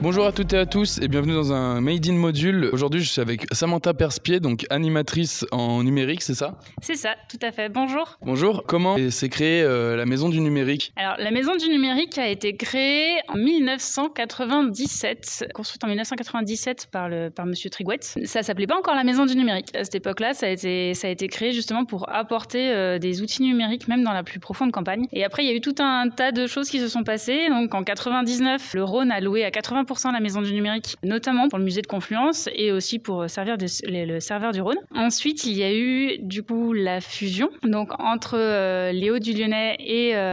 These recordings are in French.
Bonjour à toutes et à tous et bienvenue dans un Made in Module. Aujourd'hui, je suis avec Samantha Perspier, donc animatrice en numérique, c'est ça? C'est ça, tout à fait. Bonjour. Bonjour. Comment s'est créée euh, la Maison du Numérique? Alors, la Maison du Numérique a été créée en 1997, construite en 1997 par, le, par Monsieur Trigouette. Ça s'appelait pas encore la Maison du Numérique. À cette époque-là, ça, a été, ça a été créé justement pour apporter euh, des outils numériques, même dans la plus profonde campagne. Et après, il y a eu tout un tas de choses qui se sont passées. Donc, en 99, le Rhône a loué à 80% la maison du numérique, notamment pour le musée de Confluence et aussi pour servir de, le serveur du Rhône. Ensuite, il y a eu du coup la fusion donc entre euh, les Hauts du Lyonnais et euh,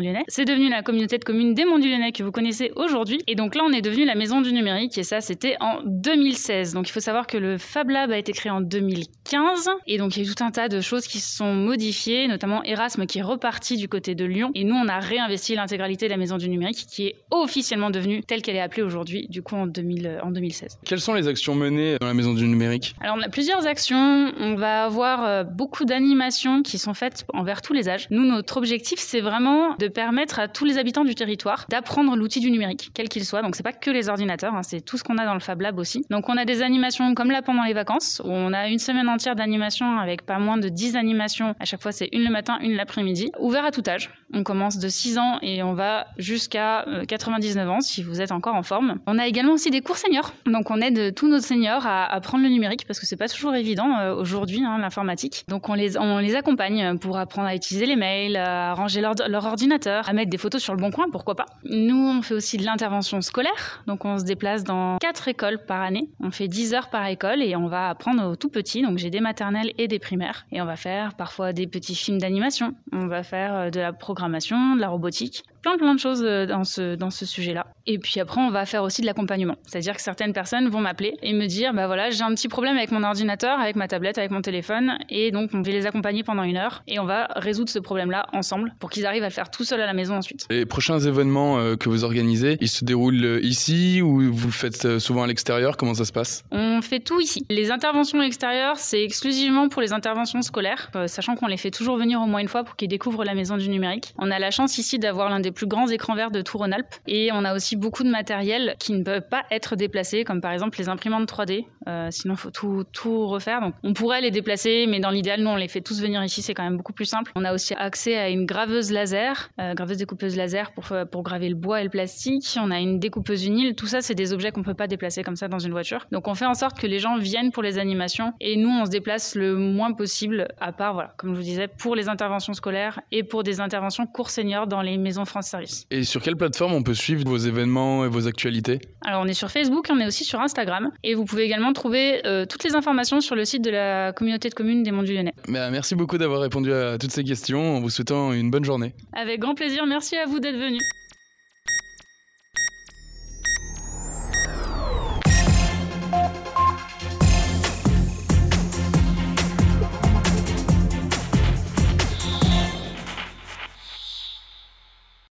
Lyonnais. C'est devenu la communauté de communes des Monts du Lyonnais que vous connaissez aujourd'hui. Et donc là, on est devenu la maison du numérique et ça, c'était en 2016. Donc il faut savoir que le Fab Lab a été créé en 2015 et donc il y a eu tout un tas de choses qui se sont modifiées, notamment Erasme qui est reparti du côté de Lyon et nous, on a réinvesti l'intégralité de la maison du numérique qui est officiellement devenue telle qu'elle est appelée aujourd'hui du coup en, 2000, en 2016. Quelles sont les actions menées dans la Maison du Numérique? Alors on a plusieurs actions. On va avoir euh, beaucoup d'animations qui sont faites envers tous les âges. Nous, notre objectif, c'est vraiment de permettre à tous les habitants du territoire d'apprendre l'outil du numérique, quel qu'il soit. Donc c'est pas que les ordinateurs, hein, c'est tout ce qu'on a dans le Fab Lab aussi. Donc on a des animations comme là pendant les vacances, où on a une semaine entière d'animation avec pas moins de 10 animations. À chaque fois, c'est une le matin, une l'après-midi. Ouvert à tout âge. On commence de 6 ans et on va jusqu'à 99 euh, ans si vous êtes encore en forme. On a également aussi des cours seniors. Donc on aide tous nos seniors à apprendre le numérique parce que c'est pas toujours évident euh, aujourd'hui hein, l'informatique. Donc on les on les accompagne pour apprendre à utiliser les mails, à ranger leur, leur, ordinateur, à mettre des photos sur le bon coin, pourquoi pas. Nous on fait aussi de l'intervention scolaire. Donc on se déplace dans quatre écoles par année. On fait 10 heures par école et on va apprendre aux tout petits. Donc j'ai des maternelles et des primaires et on va faire parfois des petits films d'animation. On va faire euh, de la programmation, de la robotique, plein plein de choses euh, dans ce dans ce sujet-là. Et puis après on va aussi de l'accompagnement. C'est-à-dire que certaines personnes vont m'appeler et me dire bah voilà, j'ai un petit problème avec mon ordinateur, avec ma tablette, avec mon téléphone et donc on va les accompagner pendant une heure et on va résoudre ce problème-là ensemble pour qu'ils arrivent à le faire tout seul à la maison ensuite. Les prochains événements euh, que vous organisez, ils se déroulent euh, ici ou vous le faites euh, souvent à l'extérieur? Comment ça se passe? On fait tout ici. Les interventions à l'extérieur, c'est exclusivement pour les interventions scolaires, sachant qu'on les fait toujours venir au moins une fois pour qu'ils découvrent la maison du numérique. On a la chance ici d'avoir l'un des plus grands écrans verts de Tour-en-Alpes et on a aussi beaucoup de matériel qui ne peut pas être déplacés, comme par exemple les imprimantes 3D. Euh, sinon, il faut tout, tout refaire. Donc, on pourrait les déplacer, mais dans l'idéal, nous, on les fait tous venir ici. C'est quand même beaucoup plus simple. On a aussi accès à une graveuse laser, euh, graveuse découpeuse laser pour, pour graver le bois et le plastique. On a une découpeuse vinyle. Tout ça, c'est des objets qu'on peut pas déplacer comme ça dans une voiture. Donc, on fait en sorte que les gens viennent pour les animations et nous, on se déplace le moins possible, à part, voilà, comme je vous disais, pour les interventions scolaires et pour des interventions cours seniors dans les maisons France Service. Et sur quelle plateforme on peut suivre vos événements et vos actualités? Alors, on est sur Facebook, on est aussi sur Instagram. Et vous pouvez également trouver euh, toutes les informations sur le site de la communauté de communes des Monts du Lyonnais. Bah, merci beaucoup d'avoir répondu à toutes ces questions en vous souhaitant une bonne journée. Avec grand plaisir, merci à vous d'être venu.